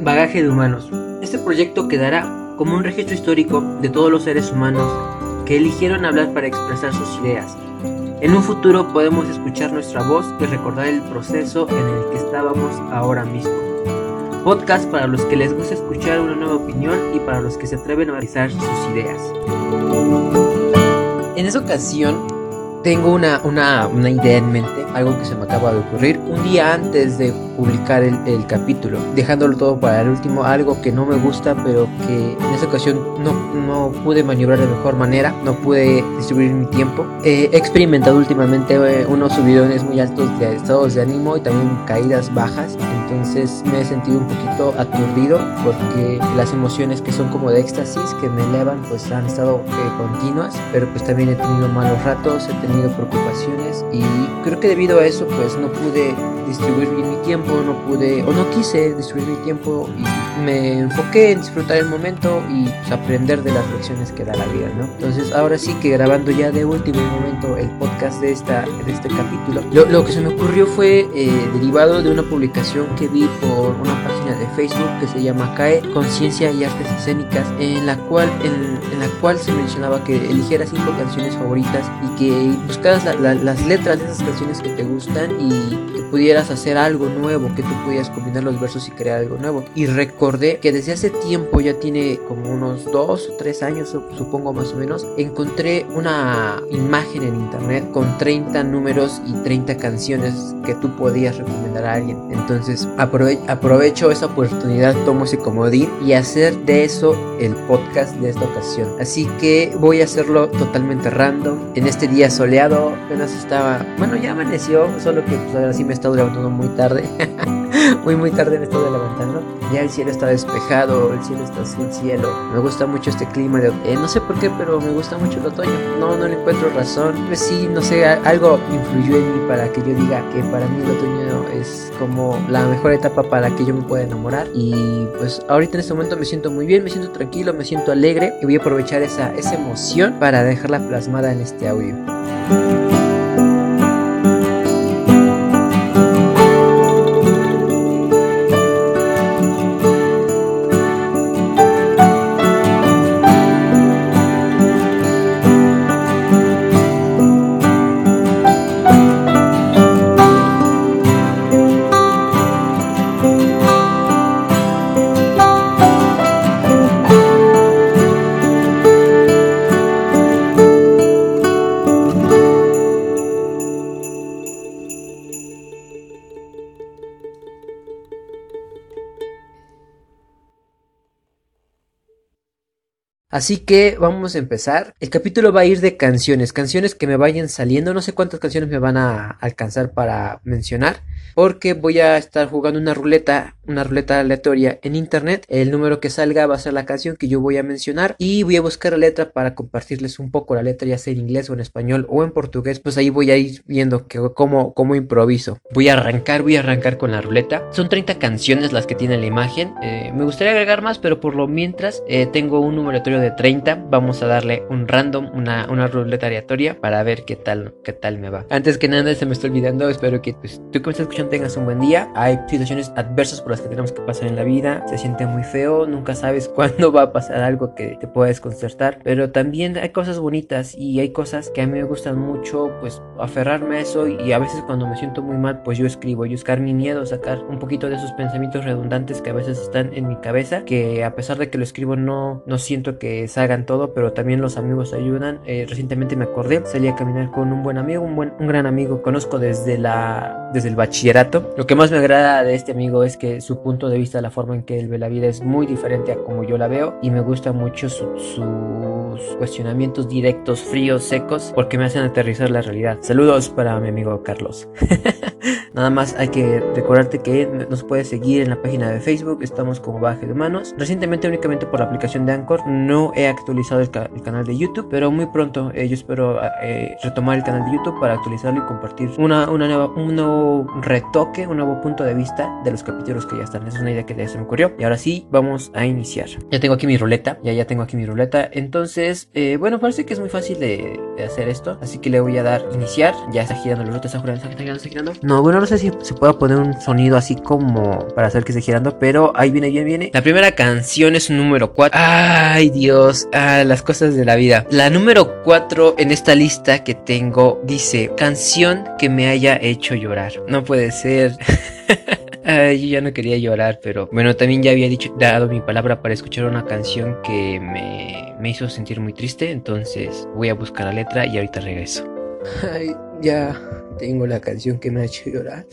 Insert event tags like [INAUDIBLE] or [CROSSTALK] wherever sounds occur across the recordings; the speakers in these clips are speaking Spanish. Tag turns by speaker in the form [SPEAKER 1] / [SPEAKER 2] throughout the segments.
[SPEAKER 1] Bagaje de humanos. Este proyecto quedará como un registro histórico de todos los seres humanos que eligieron hablar para expresar sus ideas. En un futuro podemos escuchar nuestra voz y recordar el proceso en el que estábamos ahora mismo. Podcast para los que les gusta escuchar una nueva opinión y para los que se atreven a realizar sus ideas. En esa ocasión tengo una, una, una, idea en mente, algo que se me acaba de ocurrir un día antes de publicar el, el, capítulo, dejándolo todo para el último, algo que no me gusta, pero que en esa ocasión no, no pude maniobrar de mejor manera, no pude distribuir mi tiempo. Eh, he experimentado últimamente eh, unos subidones muy altos de estados de ánimo y también caídas bajas, entonces me he sentido un poquito aturdido porque las emociones que son como de éxtasis, que me elevan, pues han estado eh, continuas, pero pues también he tenido malos ratos, he tenido preocupaciones y creo que debido a eso pues no pude distribuir bien mi tiempo, no pude o no quise distribuir mi tiempo y me enfoqué en disfrutar el momento y pues, aprender de las lecciones que da la vida, ¿no? Entonces ahora sí que grabando ya de último momento el podcast de, esta, de este capítulo, lo, lo que se me ocurrió fue eh, derivado de una publicación que vi por una página de Facebook que se llama CAE, Conciencia y Artes Escénicas, en la cual, en, en la cual se mencionaba que eligieras cinco canciones favoritas y que buscaras la, la, las letras de esas canciones que te gustan y pudieras hacer algo nuevo, que tú pudieras combinar los versos y crear algo nuevo. Y recordé que desde hace tiempo, ya tiene como unos dos o tres años, supongo más o menos, encontré una imagen en internet con 30 números y 30 canciones que tú podías recomendar a alguien. Entonces aprove aprovecho esa oportunidad, tomo ese comodín y hacer de eso el podcast de esta ocasión. Así que voy a hacerlo totalmente random. En este día soleado, apenas estaba, bueno, ya amaneció, solo que pues ahora sí me he estado levantando muy tarde. [LAUGHS] muy muy tarde me he estado levantando. Ya el cielo está despejado, el cielo está sin cielo. Me gusta mucho este clima de eh, no sé por qué, pero me gusta mucho el otoño. No, no le encuentro razón. Pues sí, no sé, algo influyó en mí para que yo diga que para mí el otoño es como la mejor etapa para que yo me pueda enamorar. Y pues ahorita en este momento me siento muy bien, me siento tranquilo, me siento alegre y voy a aprovechar esa, esa emoción para dejarla plasmada en este audio. Así que vamos a empezar. El capítulo va a ir de canciones, canciones que me vayan saliendo. No sé cuántas canciones me van a alcanzar para mencionar, porque voy a estar jugando una ruleta, una ruleta aleatoria en internet. El número que salga va a ser la canción que yo voy a mencionar y voy a buscar la letra para compartirles un poco la letra, ya sea en inglés o en español o en portugués. Pues ahí voy a ir viendo que, cómo, cómo improviso. Voy a arrancar, voy a arrancar con la ruleta. Son 30 canciones las que tiene la imagen. Eh, me gustaría agregar más, pero por lo mientras eh, tengo un número aleatorio de 30, vamos a darle un random, una, una ruleta aleatoria para ver qué tal, qué tal me va. Antes que nada, se me está olvidando, espero que pues, tú que me estás escuchando tengas un buen día. Hay situaciones adversas por las que tenemos que pasar en la vida, se siente muy feo, nunca sabes [LAUGHS] cuándo va a pasar algo que te pueda desconcertar, pero también hay cosas bonitas y hay cosas que a mí me gustan mucho, pues aferrarme a eso y, a veces cuando me siento muy mal, pues yo escribo, yo sacar mi miedo, sacar un poquito de esos pensamientos redundantes que a veces están en mi cabeza, que a pesar de que lo escribo no, no siento que salgan todo, pero también los amigos ayudan. Eh, recientemente me acordé, salí a caminar con un buen amigo, un, buen, un gran amigo, conozco desde, la, desde el bachillerato. Lo que más me agrada de este amigo es que su punto de vista, la forma en que él ve la vida es muy diferente a como yo la veo y me gusta mucho su, su cuestionamientos directos, fríos, secos, porque me hacen aterrizar la realidad. Saludos para mi amigo Carlos. [LAUGHS] Nada más hay que recordarte que nos puedes seguir en la página de Facebook, estamos como Baje de Humanos. Recientemente únicamente por la aplicación de Anchor no he actualizado el, canal de YouTube, pero muy pronto eh, yo espero eh, retomar el canal de YouTube para actualizarlo y compartir una, una nueva, un nuevo retoque, un nuevo punto de vista de los capítulos que ya están. Esa es una idea que ya se me ocurrió. Y ahora sí, vamos a iniciar. Ya tengo aquí mi ruleta, ya ya tengo aquí mi ruleta. Entonces, eh, bueno, parece que es muy fácil de, hacer esto, así que le voy a dar iniciar. Ya está girando la ruleta, está girando, está girando. No, bueno, no sé si se puede poner un sonido así como para hacer que esté girando, pero ahí viene, bien, viene. La primera canción es un número 4. Ay, Dios, ah, las cosas de la vida. La número 4 en esta lista que tengo dice canción que me haya hecho llorar. No puede ser. [LAUGHS] Ay, yo ya no quería llorar, pero bueno, también ya había dicho, dado mi palabra para escuchar una canción que me, me hizo sentir muy triste, entonces voy a buscar la letra y ahorita regreso. Ay, ya tengo la canción que me ha hecho llorar.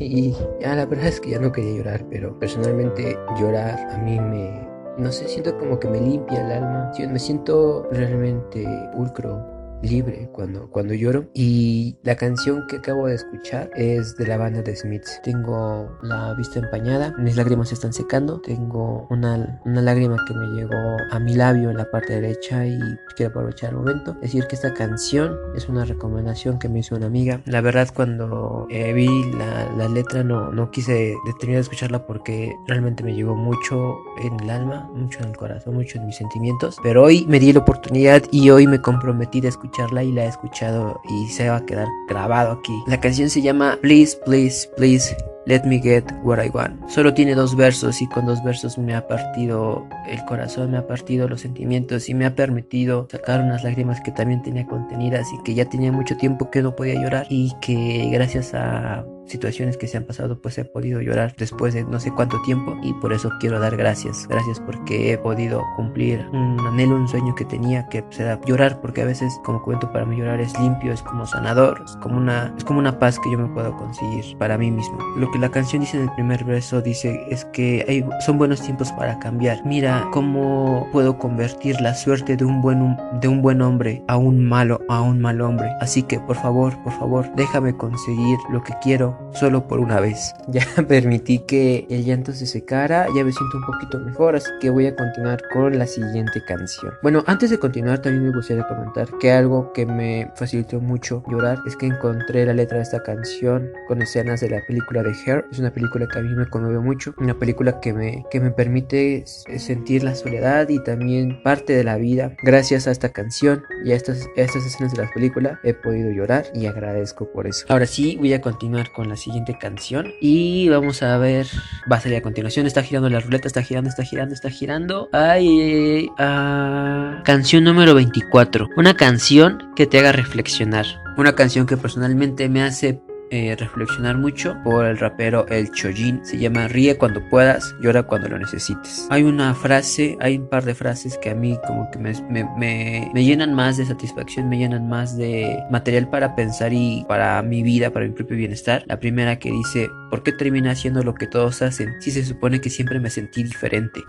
[SPEAKER 1] Y ya la verdad es que ya no quería llorar, pero personalmente llorar a mí me... No sé, siento como que me limpia el alma. Me siento realmente pulcro libre cuando, cuando lloro. Y la canción que acabo de escuchar es de la banda de Smiths. Tengo la vista empañada, mis lágrimas se están secando. Tengo una, una lágrima que me llegó a mi labio en la parte derecha y quiero aprovechar el momento. Decir que esta canción es una recomendación que me hizo una amiga. La verdad, cuando eh, vi la, la, letra, no, no quise detener de escucharla porque realmente me llegó mucho en el alma, mucho en el corazón, mucho en mis sentimientos. Pero hoy me di la oportunidad y hoy me comprometí de escuchar escucharla y la he escuchado y se va a quedar grabado aquí. La canción se llama Please, Please, Please. Let me get what I want. Solo tiene dos versos y con dos versos me ha partido el corazón, me ha partido los sentimientos y me ha permitido sacar unas lágrimas que también tenía contenidas y que ya tenía mucho tiempo que no podía llorar y que gracias a situaciones que se han pasado, pues he podido llorar después de no sé cuánto tiempo y por eso quiero dar gracias. Gracias porque he podido cumplir un anhelo, un sueño que tenía que será llorar porque a veces como cuento para mí llorar es limpio, es como sanador, es como una es como una paz que yo me puedo conseguir para mí mismo. Lo que la canción dice en el primer verso dice es que hay, son buenos tiempos para cambiar. Mira cómo puedo convertir la suerte de un buen de un buen hombre a un malo a un mal hombre. Así que por favor, por favor, déjame conseguir lo que quiero solo por una vez. [LAUGHS] Ya permití que el llanto se secara, ya me siento un poquito mejor, así que voy a continuar con la siguiente canción. Bueno, antes de continuar también me gustaría comentar que algo que me facilitó mucho llorar es que encontré la letra de esta canción con escenas de la película de Hair. Es una película que a mí me conmueve mucho, una película que me, que me permite sentir la soledad y también parte de la vida. Gracias a esta canción y a estas, a estas escenas de la película he podido llorar y agradezco por eso. Ahora sí, voy a continuar con la siguiente canción. Y vamos a ver. Va a salir a continuación. Está girando la ruleta. Está girando, está girando, está girando. Ay, ah, canción número 24. Una canción que te haga reflexionar. Una canción que personalmente me hace eh, reflexionar mucho por el rapero El Chojin. Se llama Ríe cuando puedas, llora cuando lo necesites. Hay una frase, hay un par de frases que a mí como que me, me, me, llenan más de satisfacción, me llenan más de material para pensar y para mi vida, para mi propio bienestar. La primera que dice, ¿por qué terminé haciendo lo que todos hacen si se supone que siempre me sentí diferente?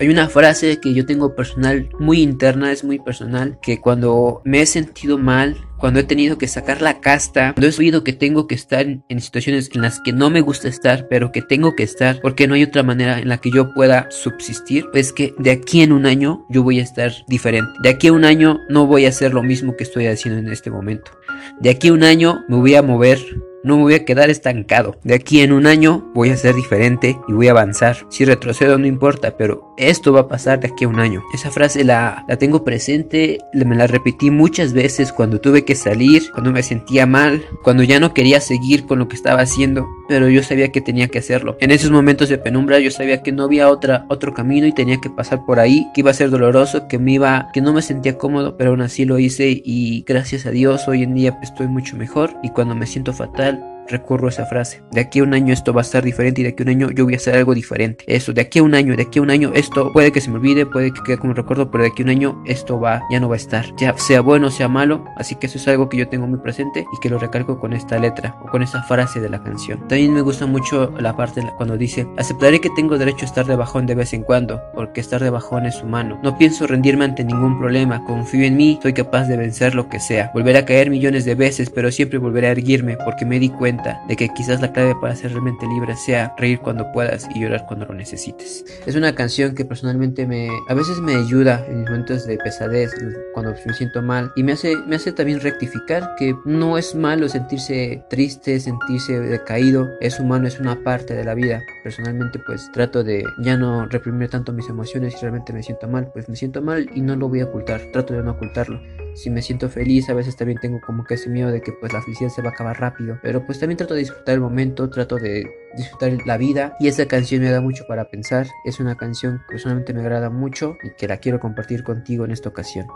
[SPEAKER 1] Hay una frase que yo tengo personal, muy interna, es muy personal, que cuando me he sentido mal, cuando he tenido que sacar la casta, cuando he oído que tengo que estar en situaciones en las que no me gusta estar, pero que tengo que estar porque no hay otra manera en la que yo pueda subsistir, es que de aquí en un año yo voy a estar diferente. De aquí a un año no voy a hacer lo mismo que estoy haciendo en este momento. De aquí a un año me voy a mover no me voy a quedar estancado. De aquí en un año voy a ser diferente y voy a avanzar. Si retrocedo no importa, pero esto va a pasar de aquí a un año. Esa frase la, la tengo presente, me la repetí muchas veces cuando tuve que salir, cuando me sentía mal, cuando ya no quería seguir con lo que estaba haciendo, pero yo sabía que tenía que hacerlo. En esos momentos de penumbra yo sabía que no había otra, otro camino y tenía que pasar por ahí, que iba a ser doloroso, que me iba, que no me sentía cómodo, pero aún así lo hice y gracias a Dios hoy en día estoy mucho mejor y cuando me siento fatal lên. Recurro a esa frase. De aquí a un año esto va a estar diferente y de aquí a un año yo voy a hacer algo diferente. Eso, de aquí a un año, de aquí a un año esto puede que se me olvide, puede que quede como recuerdo, pero de aquí a un año esto va, ya no va a estar. Ya sea bueno sea malo, así que eso es algo que yo tengo muy presente y que lo recalco con esta letra o con esta frase de la canción. También me gusta mucho la parte cuando dice, aceptaré que tengo derecho a estar de bajón de vez en cuando, porque estar de bajón es humano. No pienso rendirme ante ningún problema, confío en mí, soy capaz de vencer lo que sea. Volveré a caer millones de veces, pero siempre volveré a erguirme porque me di cuenta de que quizás la clave para ser realmente libre sea reír cuando puedas y llorar cuando lo necesites. Es una canción que personalmente me a veces me ayuda en momentos de pesadez, cuando me siento mal y me hace me hace también rectificar que no es malo sentirse triste, sentirse decaído, es humano, es una parte de la vida. Personalmente pues trato de ya no reprimir tanto mis emociones si realmente me siento mal, pues me siento mal y no lo voy a ocultar, trato de no ocultarlo. Si me siento feliz, a veces también tengo como que ese miedo de que pues la felicidad se va a acabar rápido, pero pues también trato de disfrutar el momento, trato de disfrutar la vida. Y esta canción me da mucho para pensar, es una canción que personalmente me agrada mucho y que la quiero compartir contigo en esta ocasión.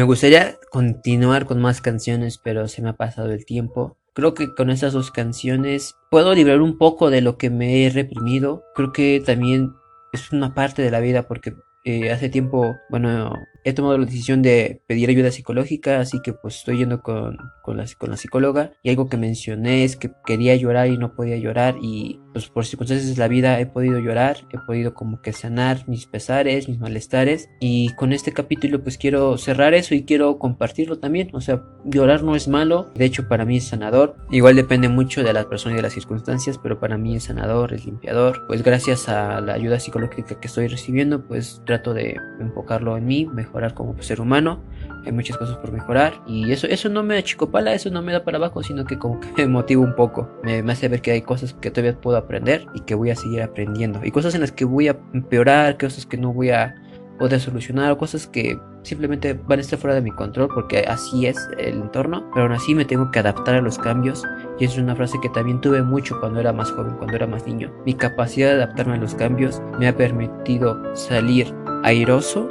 [SPEAKER 1] Me gustaría continuar con más canciones, pero se me ha pasado el tiempo. Creo que con estas dos canciones puedo librar un poco de lo que me he reprimido. Creo que también es una parte de la vida porque eh, hace tiempo, bueno, he tomado la decisión de pedir ayuda psicológica, así que pues estoy yendo con, con, la, con la psicóloga y algo que mencioné es que quería llorar y no podía llorar y pues por circunstancias de la vida he podido llorar, he podido como que sanar mis pesares, mis malestares y con este capítulo pues quiero cerrar eso y quiero compartirlo también, o sea, llorar no es malo, de hecho para mí es sanador, igual depende mucho de la persona y de las circunstancias, pero para mí es sanador, es limpiador, pues gracias a la ayuda psicológica que estoy recibiendo pues trato de enfocarlo en mí, mejorar como ser humano, hay muchas cosas por mejorar y eso, eso no me achicopala, eso no me da para abajo, sino que como que [LAUGHS] me motiva un poco, me, me hace ver que hay cosas que todavía puedo aprender y que voy a seguir aprendiendo. Y cosas en las que voy a empeorar, cosas que no voy a poder solucionar, cosas que simplemente van a estar fuera de mi control porque así es el entorno, pero aún así me tengo que adaptar a los cambios y es una frase que también tuve mucho cuando era más joven, cuando era más niño. Mi capacidad de adaptarme a los cambios me ha permitido salir airoso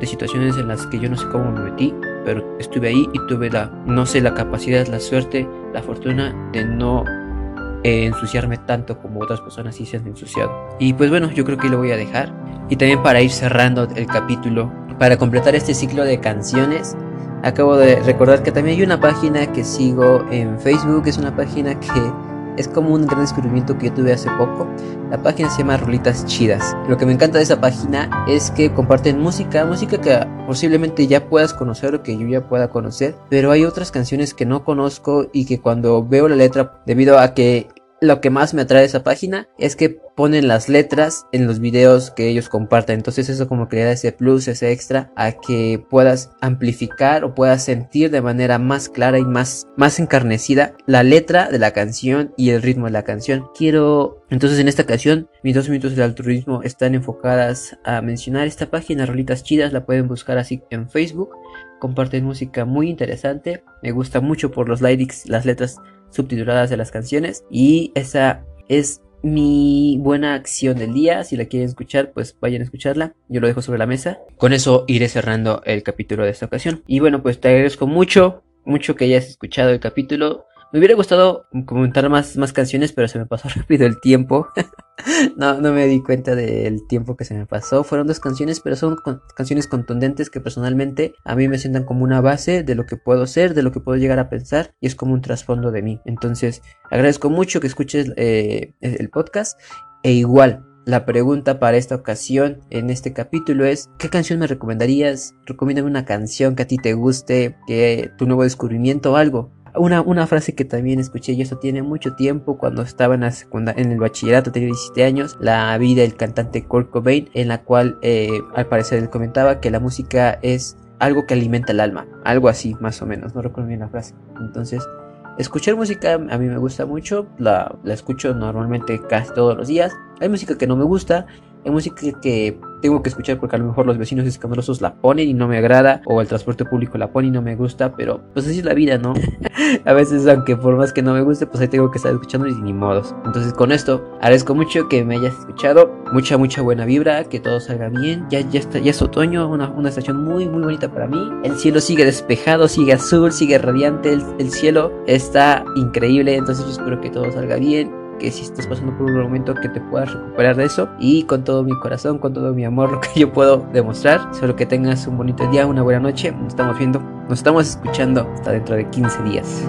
[SPEAKER 1] de situaciones en las que yo no sé cómo me metí, pero estuve ahí y tuve la, no sé, la capacidad, la suerte, la fortuna de no ensuciarme tanto como otras personas sí se han ensuciado. Y pues bueno, yo creo que lo voy a dejar. Y también para ir cerrando el capítulo, para completar este ciclo de canciones, acabo de recordar que también hay una página que sigo en Facebook, es una página que es como un gran descubrimiento que yo tuve hace poco. La página se llama Rolitas Chidas. Lo que me encanta de esa página es que comparten música, música que posiblemente ya puedas conocer o que yo ya pueda conocer, pero hay otras canciones que no conozco y que cuando veo la letra, debido a que lo que más me atrae de esa página es que ponen las letras en los videos que ellos comparten. Entonces eso como que le da ese plus, ese extra a que puedas amplificar o puedas sentir de manera más clara y más, más encarnecida la letra de la canción y el ritmo de la canción. Quiero entonces en esta ocasión mis dos minutos del altruismo están enfocadas a mencionar esta página, Rolitas Chidas, la pueden buscar así en Facebook. Comparten música muy interesante. Me gusta mucho por los lyrics, las letras subtituladas de las canciones. Y esa es mi buena acción del día. Si la quieren escuchar, pues vayan a escucharla. Yo lo dejo sobre la mesa. Con eso iré cerrando el capítulo de esta ocasión. Y bueno, pues te agradezco mucho, mucho que hayas escuchado el capítulo. Me hubiera gustado comentar más, más canciones, pero se me pasó [LAUGHS] rápido el tiempo. [LAUGHS] no, no me di cuenta del tiempo que se me pasó. Fueron dos canciones, pero son canciones contundentes que personalmente a mí me sientan como una base de lo que puedo ser, de lo que puedo llegar a pensar y es como un trasfondo de mí. Entonces, agradezco mucho que escuches eh, el podcast e igual. La pregunta para esta ocasión en este capítulo es ¿qué canción me recomendarías? Recomiéndame una canción que a ti te guste, que tu nuevo descubrimiento o algo una, una frase que también escuché, y esto tiene mucho tiempo, cuando estaba en el bachillerato, tenía 17 años, la vida del cantante Kurt Cobain, en la cual eh, al parecer él comentaba que la música es algo que alimenta el alma, algo así más o menos, no recuerdo bien la frase. Entonces, escuchar música a mí me gusta mucho, la, la escucho normalmente casi todos los días. Hay música que no me gusta, hay música que tengo que escuchar porque a lo mejor los vecinos escandalosos la ponen y no me agrada, o el transporte público la pone y no me gusta, pero pues así es la vida, ¿no? [LAUGHS] a veces, aunque por más que no me guste, pues ahí tengo que estar escuchando y ni modos. Entonces, con esto, agradezco mucho que me hayas escuchado, mucha, mucha buena vibra, que todo salga bien. Ya, ya, está, ya es otoño, una, una estación muy, muy bonita para mí. El cielo sigue despejado, sigue azul, sigue radiante, el, el cielo está increíble, entonces yo espero que todo salga bien que si estás pasando por un momento que te puedas recuperar de eso y con todo mi corazón, con todo mi amor, [LAUGHS] lo que yo puedo demostrar. Solo que tengas un bonito día, una buena noche. Nos estamos viendo, nos estamos escuchando hasta dentro de 15 días.